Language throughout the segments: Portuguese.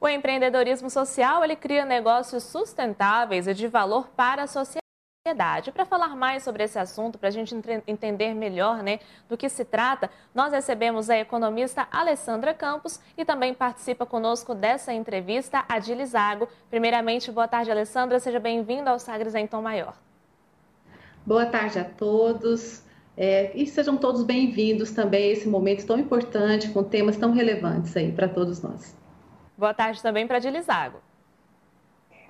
O empreendedorismo social ele cria negócios sustentáveis e de valor para a sociedade. Para falar mais sobre esse assunto, para a gente entender melhor né, do que se trata, nós recebemos a economista Alessandra Campos e também participa conosco dessa entrevista a Dili Zago. Primeiramente, boa tarde, Alessandra. Seja bem-vinda ao Sagres em Tom Maior. Boa tarde a todos. É, e sejam todos bem-vindos também a esse momento tão importante, com temas tão relevantes aí para todos nós. Boa tarde também para Dilizago.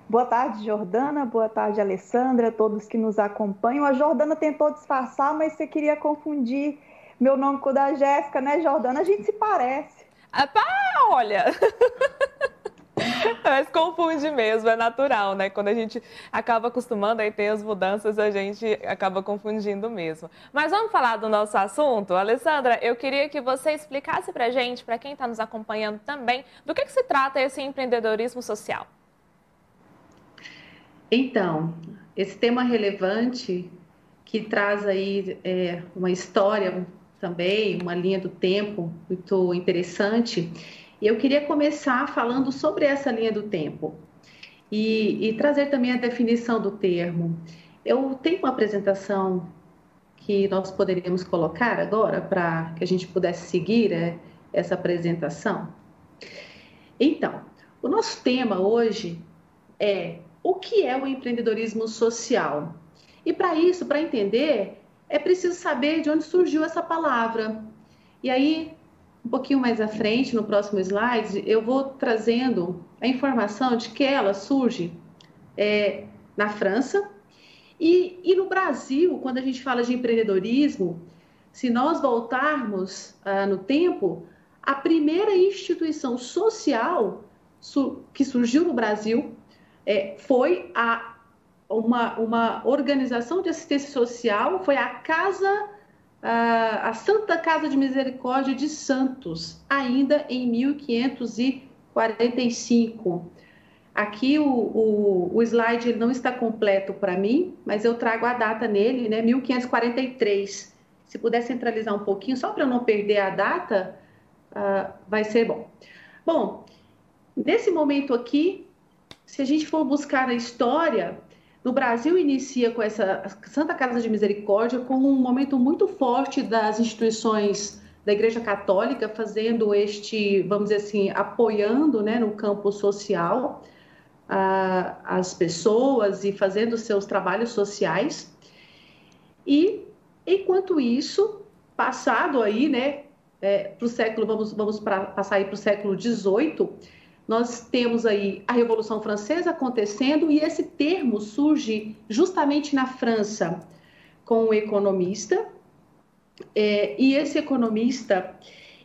Boa tarde, Jordana. Boa tarde, Alessandra, todos que nos acompanham. A Jordana tentou disfarçar, mas você queria confundir meu nome com o da Jéssica, né, Jordana? A gente se parece. Ah, pá, olha! Mas confunde mesmo, é natural, né? Quando a gente acaba acostumando aí ter as mudanças, a gente acaba confundindo mesmo. Mas vamos falar do nosso assunto? Alessandra, eu queria que você explicasse pra gente, para quem está nos acompanhando também, do que, que se trata esse empreendedorismo social. Então, esse tema relevante que traz aí é, uma história também, uma linha do tempo muito interessante e eu queria começar falando sobre essa linha do tempo e, e trazer também a definição do termo. Eu tenho uma apresentação que nós poderíamos colocar agora para que a gente pudesse seguir é, essa apresentação. Então, o nosso tema hoje é o que é o empreendedorismo social. E para isso, para entender, é preciso saber de onde surgiu essa palavra. E aí um pouquinho mais à frente, no próximo slide, eu vou trazendo a informação de que ela surge é, na França. E, e, no Brasil, quando a gente fala de empreendedorismo, se nós voltarmos ah, no tempo, a primeira instituição social su que surgiu no Brasil é, foi a, uma, uma organização de assistência social, foi a Casa a Santa Casa de Misericórdia de Santos, ainda em 1545. Aqui o, o, o slide não está completo para mim, mas eu trago a data nele, né? 1543. Se puder centralizar um pouquinho, só para não perder a data, uh, vai ser bom. Bom, nesse momento aqui, se a gente for buscar a história, no Brasil inicia com essa Santa Casa de Misericórdia com um momento muito forte das instituições da Igreja Católica fazendo este, vamos dizer assim, apoiando, né, no campo social uh, as pessoas e fazendo seus trabalhos sociais. E enquanto isso, passado aí, né, é, para o século, vamos, vamos pra, passar aí para o século XVIII, nós temos aí a Revolução Francesa acontecendo e esse termo surge justamente na França com um economista é, e esse economista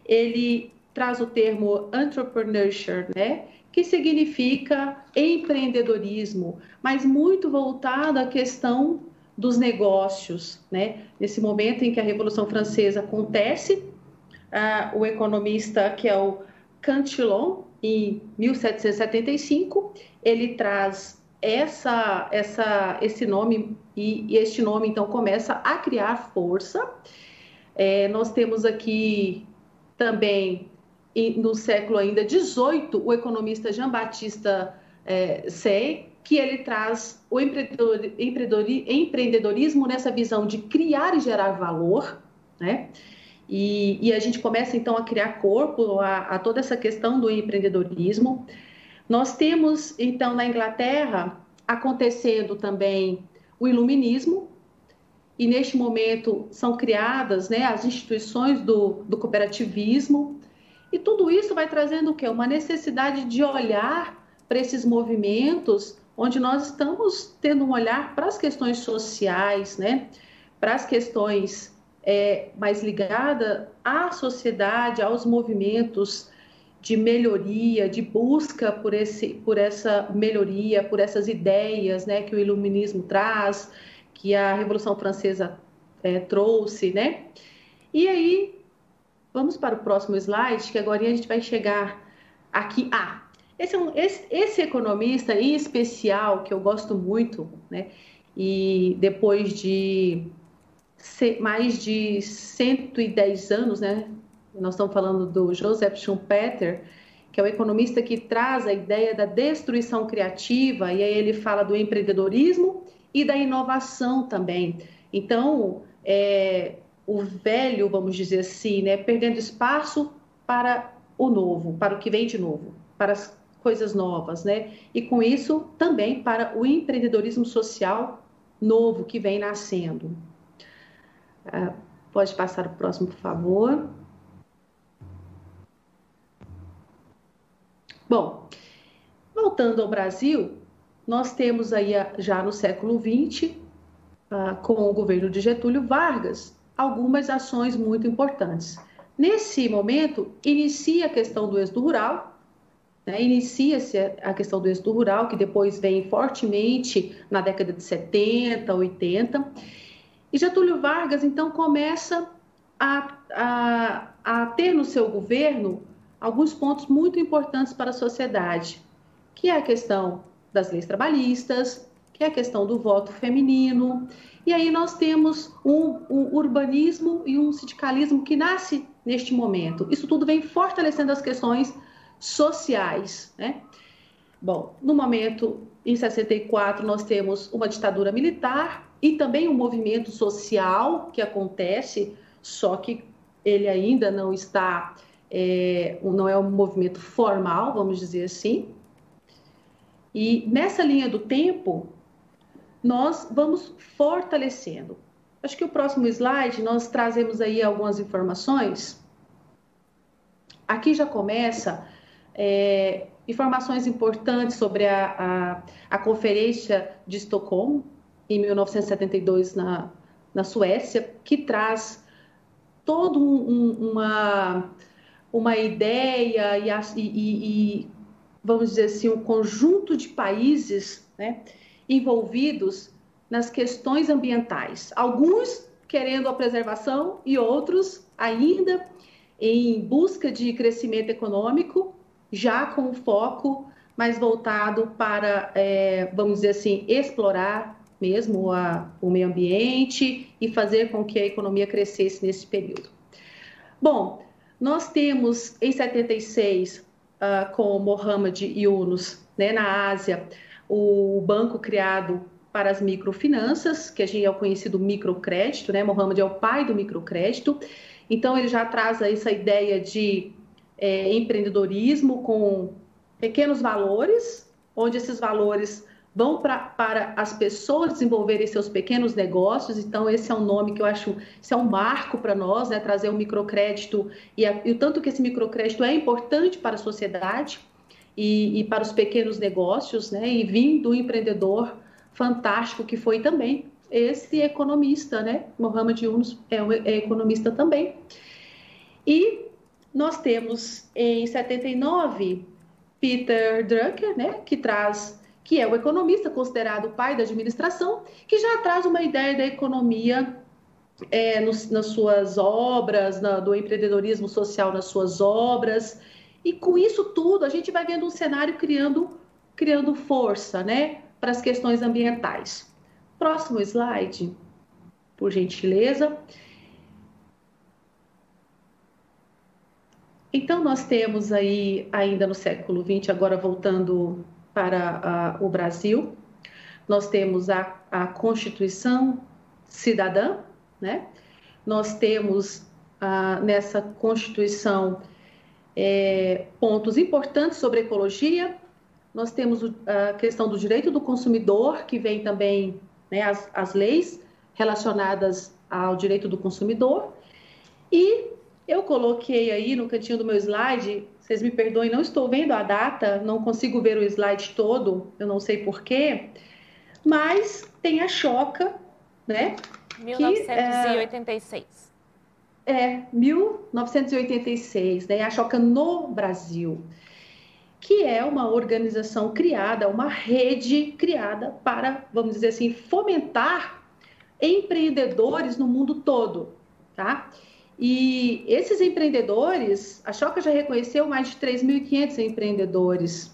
ele traz o termo entrepreneurship, né? Que significa empreendedorismo, mas muito voltado à questão dos negócios, né? Nesse momento em que a Revolução Francesa acontece, uh, o economista que é o Cantillon, em 1775, ele traz essa, essa, esse nome e, e este nome então começa a criar força. É, nós temos aqui também no século ainda 18 o economista Jean Baptista é, Say, que ele traz o empreendedorismo nessa visão de criar e gerar valor, né? E, e, a gente começa então a criar corpo a, a, toda essa questão do empreendedorismo. Nós temos então na Inglaterra acontecendo também o iluminismo, e neste momento são criadas né, as instituições do, do cooperativismo, e tudo isso vai trazendo o quê? Uma necessidade de olhar para esses movimentos, onde nós estamos tendo um olhar para as questões sociais, né, para as questões é, mais ligada à sociedade, aos movimentos de melhoria, de busca por, esse, por essa melhoria, por essas ideias né, que o iluminismo traz, que a Revolução Francesa é, trouxe, né? E aí, vamos para o próximo slide, que agora a gente vai chegar aqui. Ah, esse, é esse, esse economista em especial, que eu gosto muito, né? E depois de mais de 110 anos, né? Nós estamos falando do Joseph Schumpeter, que é o economista que traz a ideia da destruição criativa, e aí ele fala do empreendedorismo e da inovação também. Então, é, o velho, vamos dizer assim, né, perdendo espaço para o novo, para o que vem de novo, para as coisas novas, né? E com isso também para o empreendedorismo social novo que vem nascendo. Ah, pode passar o próximo, por favor. Bom, voltando ao Brasil, nós temos aí já no século XX, ah, com o governo de Getúlio Vargas, algumas ações muito importantes. Nesse momento, inicia a questão do êxodo rural, né? inicia-se a questão do êxodo rural, que depois vem fortemente na década de 70, 80, e Getúlio Vargas, então, começa a, a, a ter no seu governo alguns pontos muito importantes para a sociedade, que é a questão das leis trabalhistas, que é a questão do voto feminino. E aí nós temos um, um, urbanismo e um sindicalismo que nasce neste momento. Isso tudo vem fortalecendo as questões sociais, né? Bom, no momento, em 64, nós temos uma ditadura militar e também um movimento social que acontece, só que ele ainda não está é, não é um movimento formal, vamos dizer assim. E nessa linha do tempo, nós vamos fortalecendo. Acho que o próximo slide nós trazemos aí algumas informações. Aqui já começa é, informações importantes sobre a, a, a, Conferência de Estocolmo, em 1972, na, na Suécia, que traz todo um, uma uma ideia e, e, e, vamos dizer assim, um conjunto de países né, envolvidos nas questões ambientais. Alguns querendo a preservação e outros ainda em busca de crescimento econômico, já com foco mais voltado para, é, vamos dizer assim, explorar mesmo a, o meio ambiente e fazer com que a economia crescesse nesse período. Bom, nós temos em 76, uh, ah, com Mohamed Yunus, né, na Ásia, o banco criado para as microfinanças, que a gente é o conhecido microcrédito, né? Mohamed é o pai do microcrédito. Então ele já traz essa ideia de é, empreendedorismo com pequenos valores, onde esses valores vão pra, para as pessoas desenvolverem seus pequenos negócios. Então, esse é um nome que eu acho, isso é um marco para nós, né? trazer o microcrédito e, a, e, o tanto que esse microcrédito é importante para a sociedade e, e para os pequenos negócios, né? E vindo do empreendedor fantástico que foi também esse economista, né? Mohamed Yunus é, um, é economista também. E nós temos em 79 Peter Drucker, né? Que traz que é o economista considerado o pai da administração, que já traz uma ideia da economia é, nas suas obras, na, do empreendedorismo social nas suas obras. E com isso tudo, a gente vai vendo um cenário criando, criando força né, para as questões ambientais. Próximo slide, por gentileza. Então, nós temos aí, ainda no século XX, agora voltando para o Brasil. Nós temos a, a Constituição Cidadã, né? Nós temos uh, nessa Constituição é, pontos importantes sobre ecologia. Nós temos a questão do direito do consumidor, que vem também né, as, as leis relacionadas ao direito do consumidor. E eu coloquei aí no cantinho do meu slide vocês me perdoem, não estou vendo a data, não consigo ver o slide todo, eu não sei porquê, mas tem a Choca, né? 1986. Que, é, é, 1986, né? A Choca no Brasil, que é uma organização criada, uma rede criada para, vamos dizer assim, fomentar empreendedores no mundo todo, tá? E esses empreendedores, a Choca já reconheceu mais de 3.500 empreendedores.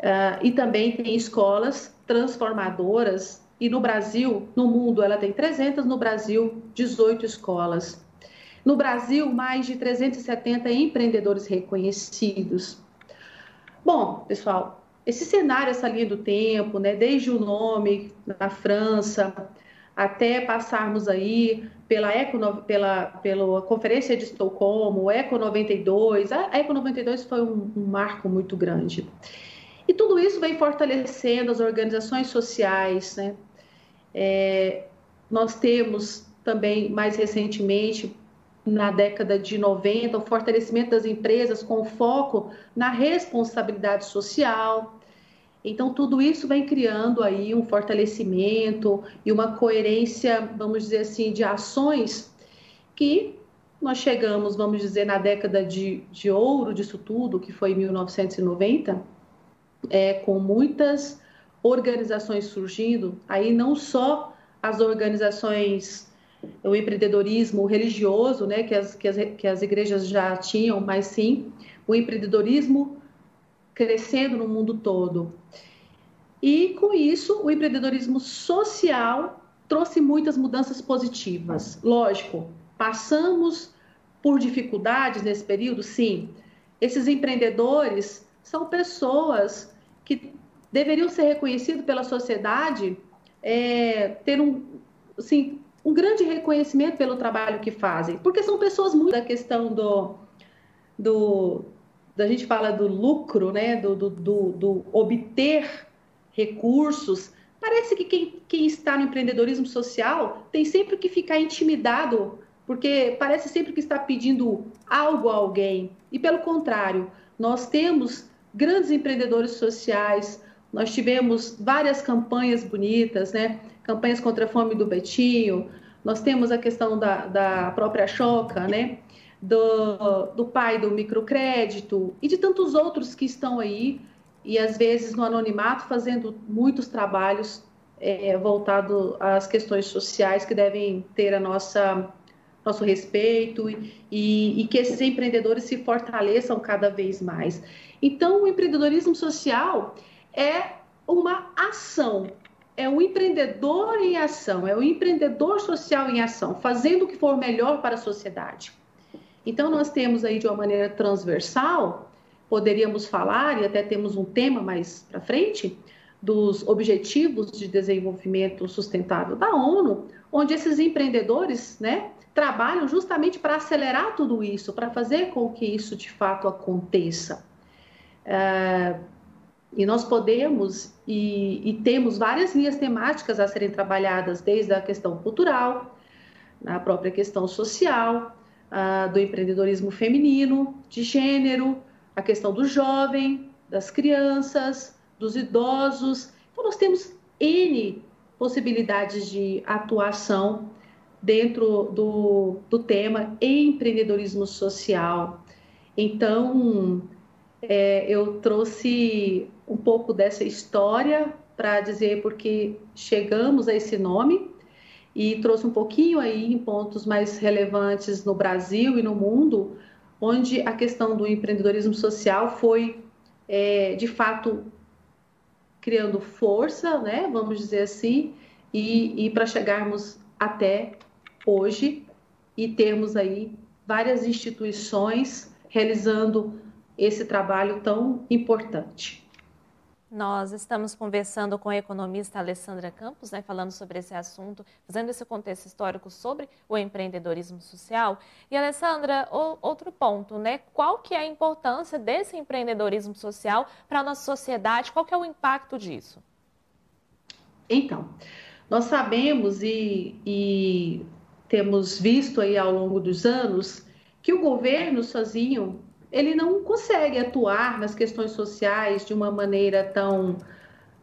Uh, e também tem escolas transformadoras. E no Brasil, no mundo, ela tem 300, no Brasil, 18 escolas. No Brasil, mais de 370 empreendedores reconhecidos. Bom, pessoal, esse cenário, essa linha do tempo, né, desde o nome na França, até passarmos aí pela Eco, pela, pela Conferência de Estocolmo, Eco 92, a Eco 92 foi um, um marco muito grande. E tudo isso vem fortalecendo as organizações sociais, né? É, nós temos também, mais recentemente, na década de 90, o fortalecimento das empresas com foco na responsabilidade social. Então, tudo isso vem criando aí um fortalecimento e uma coerência, vamos dizer assim, de ações que nós chegamos, vamos dizer, na década de, de ouro disso tudo, que foi 1990, é, com muitas organizações surgindo, aí não só as organizações, o empreendedorismo religioso, né, que as, que as, que as igrejas já tinham, mas sim o empreendedorismo crescendo no mundo todo. E com isso, o empreendedorismo social trouxe muitas mudanças positivas. Lógico, passamos por dificuldades nesse período, sim. Esses empreendedores são pessoas que deveriam ser reconhecidos pela sociedade, é, ter um, assim, um grande reconhecimento pelo trabalho que fazem, porque são pessoas muito da questão do, do da gente fala do lucro, né, do, do, do, do obter recursos. Parece que quem, quem está no empreendedorismo social tem sempre que ficar intimidado, porque parece sempre que está pedindo algo a alguém. E pelo contrário, nós temos grandes empreendedores sociais. Nós tivemos várias campanhas bonitas, né? Campanhas contra a fome do Betinho. Nós temos a questão da, da própria Choca, né? Do, do pai do microcrédito e de tantos outros que estão aí e às vezes no anonimato fazendo muitos trabalhos é, voltado às questões sociais que devem ter a nossa nosso respeito e, e, que esses empreendedores se fortaleçam cada vez mais. Então, o empreendedorismo social é uma ação, é o empreendedor em ação, é o empreendedor social em ação, fazendo o que for melhor para a sociedade. Então, nós temos aí de uma maneira transversal, poderíamos falar, e até temos um tema mais para frente, dos Objetivos de Desenvolvimento Sustentável da ONU, onde esses empreendedores né, trabalham justamente para acelerar tudo isso, para fazer com que isso de fato aconteça. É, e nós podemos e, e, temos várias linhas temáticas a serem trabalhadas, desde a questão cultural, a própria questão social, do empreendedorismo feminino, de gênero, a questão do jovem, das crianças, dos idosos. Então, nós temos N possibilidades de atuação dentro do, do tema empreendedorismo social. Então, é, eu trouxe um pouco dessa história para dizer porque chegamos a esse nome e trouxe um pouquinho aí em pontos mais relevantes no Brasil e no mundo, onde a questão do empreendedorismo social foi, é, de fato, criando força, né, vamos dizer assim, e, e para chegarmos até hoje e termos aí várias instituições realizando esse trabalho tão importante. Nós estamos conversando com a economista Alessandra Campos, né, falando sobre esse assunto, fazendo esse contexto histórico sobre o empreendedorismo social. E Alessandra, o, outro ponto, né? Qual que é a importância desse empreendedorismo social para a nossa sociedade? Qual que é o impacto disso? Então, nós sabemos e, e temos visto aí ao longo dos anos que o governo sozinho ele não consegue atuar nas questões sociais de uma maneira tão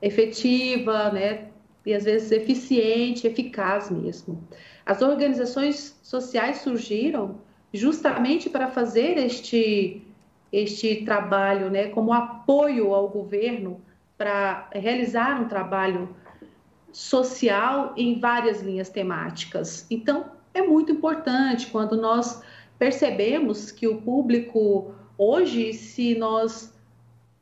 efetiva, né? E às vezes eficiente, eficaz mesmo. As organizações sociais surgiram justamente para fazer este este trabalho, né, como apoio ao governo para realizar um trabalho social em várias linhas temáticas. Então, é muito importante quando nós percebemos que o público Hoje, se nós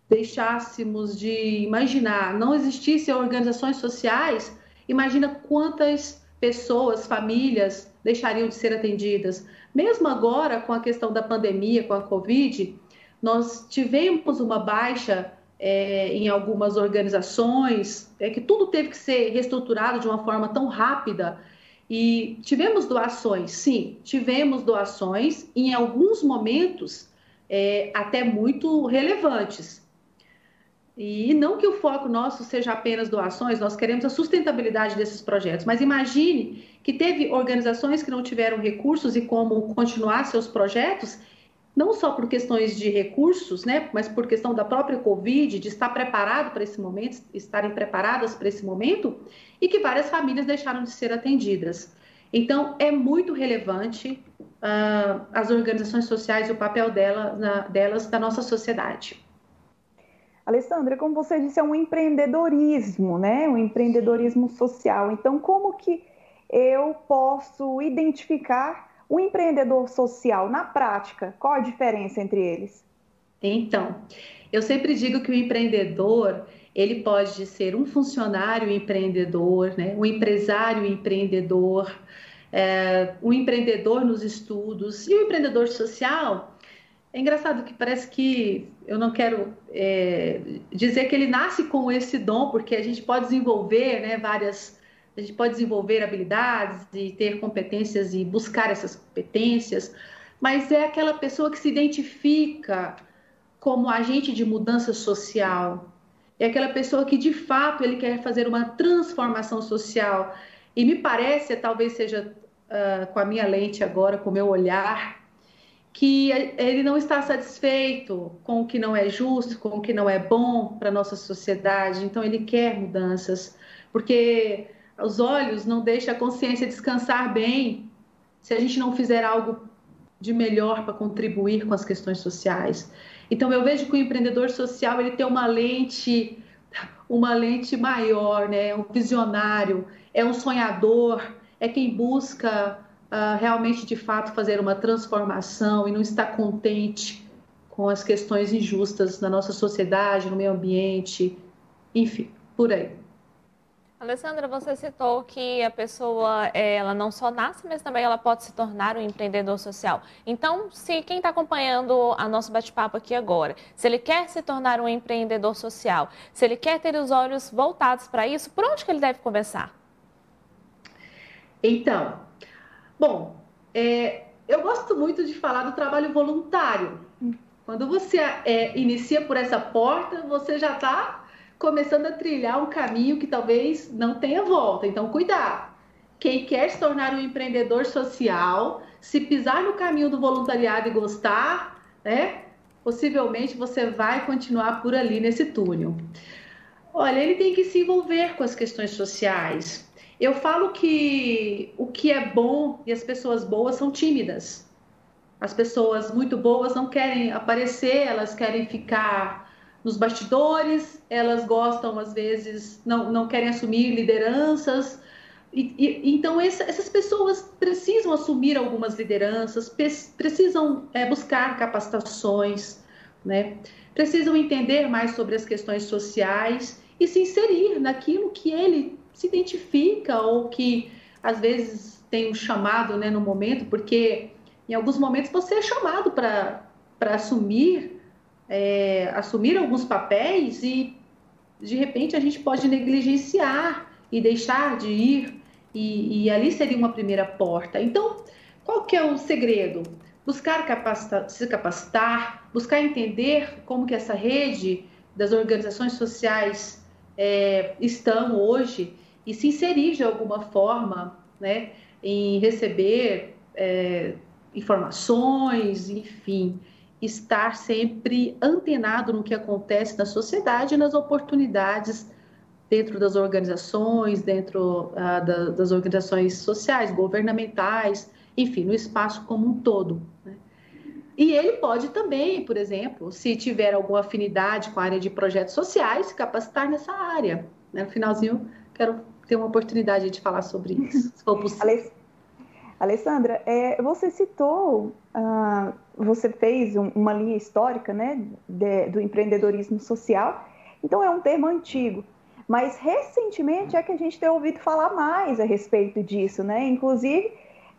deixássemos de imaginar, não existissem organizações sociais, imagina quantas pessoas, famílias deixariam de ser atendidas. Mesmo agora, com a questão da pandemia, com a Covid, nós tivemos uma baixa é, em algumas organizações, é que tudo teve que ser reestruturado de uma forma tão rápida. E tivemos doações, sim, tivemos doações, em alguns momentos é, até muito relevantes. E não que o foco nosso seja apenas doações, nós queremos a sustentabilidade desses projetos. Mas imagine que teve organizações que não tiveram recursos e como continuar seus projetos não só por questões de recursos, né, mas por questão da própria Covid, de estar preparado para esse momento, estarem preparadas para esse momento, e que várias famílias deixaram de ser atendidas. Então, é muito relevante uh, as organizações sociais e o papel dela, na, delas na nossa sociedade. Alessandra, como você disse, é um empreendedorismo, né? Um empreendedorismo social. Então, como que eu posso identificar o empreendedor social, na prática, qual a diferença entre eles? Então, eu sempre digo que o empreendedor ele pode ser um funcionário empreendedor, né? um empresário empreendedor, é, um empreendedor nos estudos e o um empreendedor social. É engraçado que parece que eu não quero é, dizer que ele nasce com esse dom, porque a gente pode desenvolver né, várias a gente pode desenvolver habilidades e ter competências e buscar essas competências, mas é aquela pessoa que se identifica como agente de mudança social. É aquela pessoa que de fato ele quer fazer uma transformação social. E me parece, talvez seja uh, com a minha lente agora, com o meu olhar, que ele não está satisfeito com o que não é justo, com o que não é bom para a nossa sociedade. Então ele quer mudanças, porque os olhos não deixam a consciência descansar bem se a gente não fizer algo de melhor para contribuir com as questões sociais. Então eu vejo que o empreendedor social ele tem uma lente uma lente maior, né? Um visionário, é um sonhador, é quem busca uh, realmente de fato fazer uma transformação e não está contente com as questões injustas na nossa sociedade, no meio ambiente, enfim, por aí. Alessandra, você citou que a pessoa é, ela não só nasce, mas também ela pode se tornar um empreendedor social. Então, se quem está acompanhando a nosso bate-papo aqui agora, se ele quer se tornar um empreendedor social, se ele quer ter os olhos voltados para isso, por onde que ele deve começar? Então, bom, é, eu gosto muito de falar do trabalho voluntário. Quando você é, inicia por essa porta, você já está começando a trilhar um caminho que talvez não tenha volta. Então, cuidado. Quem quer se tornar um empreendedor social, se pisar no caminho do voluntariado e gostar, né? Possivelmente você vai continuar por ali nesse túnel. Olha, ele tem que se envolver com as questões sociais. Eu falo que o que é bom e as pessoas boas são tímidas. As pessoas muito boas não querem aparecer, elas querem ficar nos bastidores, elas gostam, às vezes, não, não querem assumir lideranças. E, e, então, essa, essas pessoas precisam assumir algumas lideranças, precisam é, buscar capacitações, né? precisam entender mais sobre as questões sociais e se inserir naquilo que ele se identifica ou que, às vezes, tem um chamado né, no momento, porque em alguns momentos você é chamado para assumir é, assumir alguns papéis e de repente a gente pode negligenciar e deixar de ir e, e ali seria uma primeira porta. Então, qual que é o segredo? Buscar capacitar, se capacitar, buscar entender como que essa rede das organizações sociais é, estão hoje e se inserir de alguma forma, né, em receber é, informações, enfim, estar sempre antenado no que acontece na sociedade e nas oportunidades dentro das organizações, dentro uh, da, das organizações sociais, governamentais, enfim, no espaço como um todo. Né? E ele pode também, por exemplo, se tiver alguma afinidade com a área de projetos sociais, se capacitar nessa área. Né? No finalzinho, quero ter uma oportunidade de falar sobre isso, se for possível. Alessandra, é, você citou, uh, você fez um, uma linha histórica né, de, do empreendedorismo social, então é um termo antigo, mas recentemente é que a gente tem ouvido falar mais a respeito disso, né? Inclusive,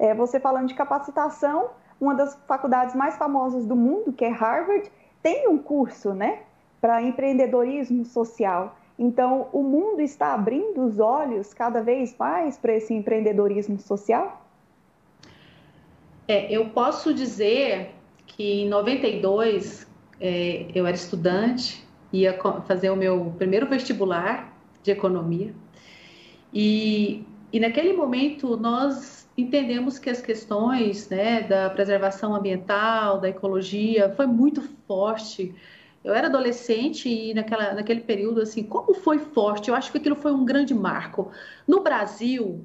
É, você falando de capacitação, uma das faculdades mais famosas do mundo, que é Harvard, tem um curso, né, para empreendedorismo social. Então, o mundo está abrindo os olhos cada vez mais para esse empreendedorismo social? É, eu posso dizer que em 92 é, eu era estudante, ia fazer o meu primeiro vestibular de economia e, e naquele momento nós entendemos que as questões né, da preservação ambiental, da ecologia, foi muito forte. Eu era adolescente e naquela, naquele período, assim, como foi forte? Eu acho que aquilo foi um grande marco. No Brasil,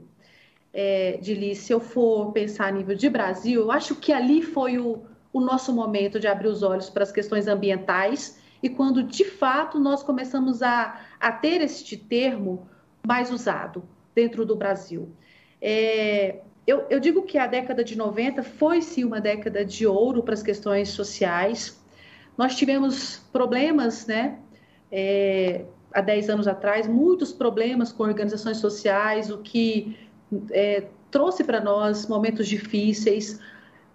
é, Dili, se eu for pensar a nível de Brasil, eu acho que ali foi o, o nosso momento de abrir os olhos para as questões ambientais e quando, de fato, nós começamos a, a ter este termo mais usado dentro do Brasil. É, eu, eu, digo que a década de 90 foi sim uma década de ouro para as questões sociais. Nós tivemos problemas, né? É, há 10 anos atrás, muitos problemas com organizações sociais, o que é, trouxe para nós momentos difíceis.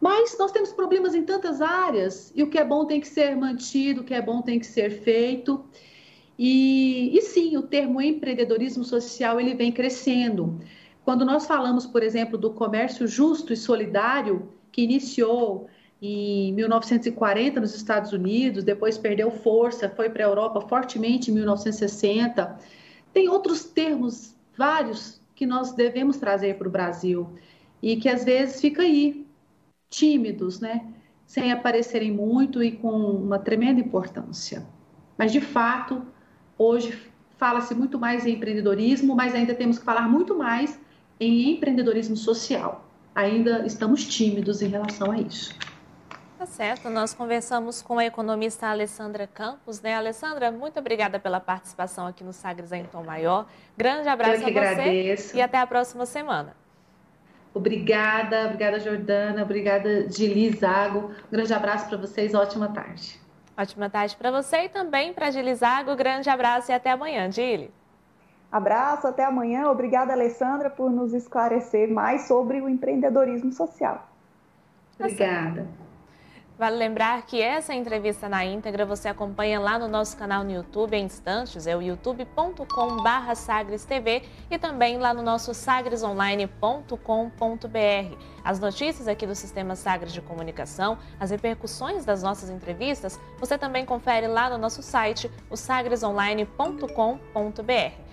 Mas nós temos problemas em tantas áreas e o que é bom tem que ser mantido, o que é bom tem que ser feito. E, e sim, o termo empreendedorismo social ele vem crescendo. Quando nós falamos, por exemplo, do comércio justo e solidário, que iniciou em 1940 nos Estados Unidos, depois perdeu força, foi para a Europa fortemente em 1960. Tem outros termos, vários, que nós devemos trazer para o Brasil e que às vezes fica aí, tímidos, né? Sem aparecerem muito e com uma tremenda importância. Mas, de fato, Hoje fala-se muito mais em empreendedorismo, mas ainda temos que falar muito mais em empreendedorismo social. Ainda estamos tímidos em relação a isso. Tá certo, nós conversamos com a economista Alessandra Campos, né? Alessandra, muito obrigada pela participação aqui no Sagres em Tom Maior. Grande abraço Eu que a você agradeço. e até a próxima semana. Obrigada, obrigada Jordana, obrigada Gili Zago. Um grande abraço para vocês, ótima tarde. Ótima tarde para você e também para Gili Zago. Grande abraço e até amanhã, Gili. Abraço, até amanhã. Obrigada, Alessandra, por nos esclarecer mais sobre o empreendedorismo social. Obrigada. Vale lembrar que essa entrevista na íntegra você acompanha lá no nosso canal no YouTube em instantes, é o youtube.com.br sagrestv e também lá no nosso sagresonline.com.br. As notícias aqui do Sistema Sagres de Comunicação, as repercussões das nossas entrevistas, você também confere lá no nosso site, o sagresonline.com.br.